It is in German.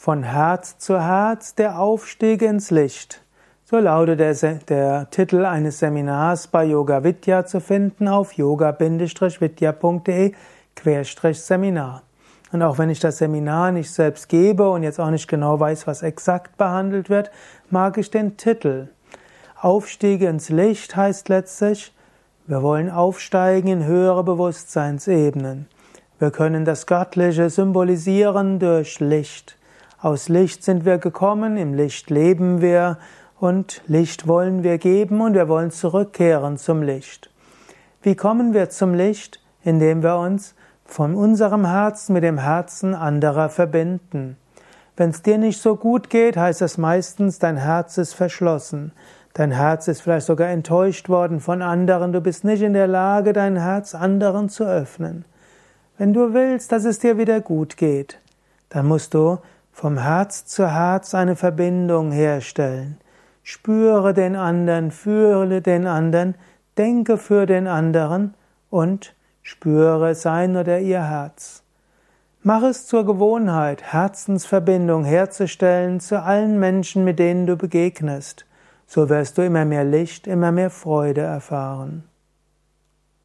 Von Herz zu Herz der Aufstieg ins Licht. So lautet der, der Titel eines Seminars bei Yoga Vidya zu finden auf yoga-vidya.de-seminar. Und auch wenn ich das Seminar nicht selbst gebe und jetzt auch nicht genau weiß, was exakt behandelt wird, mag ich den Titel. Aufstieg ins Licht heißt letztlich, wir wollen aufsteigen in höhere Bewusstseinsebenen. Wir können das Göttliche symbolisieren durch Licht. Aus Licht sind wir gekommen, im Licht leben wir und Licht wollen wir geben und wir wollen zurückkehren zum Licht. Wie kommen wir zum Licht? Indem wir uns von unserem Herzen mit dem Herzen anderer verbinden. Wenn es dir nicht so gut geht, heißt das meistens, dein Herz ist verschlossen. Dein Herz ist vielleicht sogar enttäuscht worden von anderen. Du bist nicht in der Lage, dein Herz anderen zu öffnen. Wenn du willst, dass es dir wieder gut geht, dann musst du vom Herz zu Herz eine Verbindung herstellen. Spüre den anderen, fühle den anderen, denke für den anderen und spüre sein oder ihr Herz. Mach es zur Gewohnheit, Herzensverbindung herzustellen zu allen Menschen, mit denen du begegnest. So wirst du immer mehr Licht, immer mehr Freude erfahren.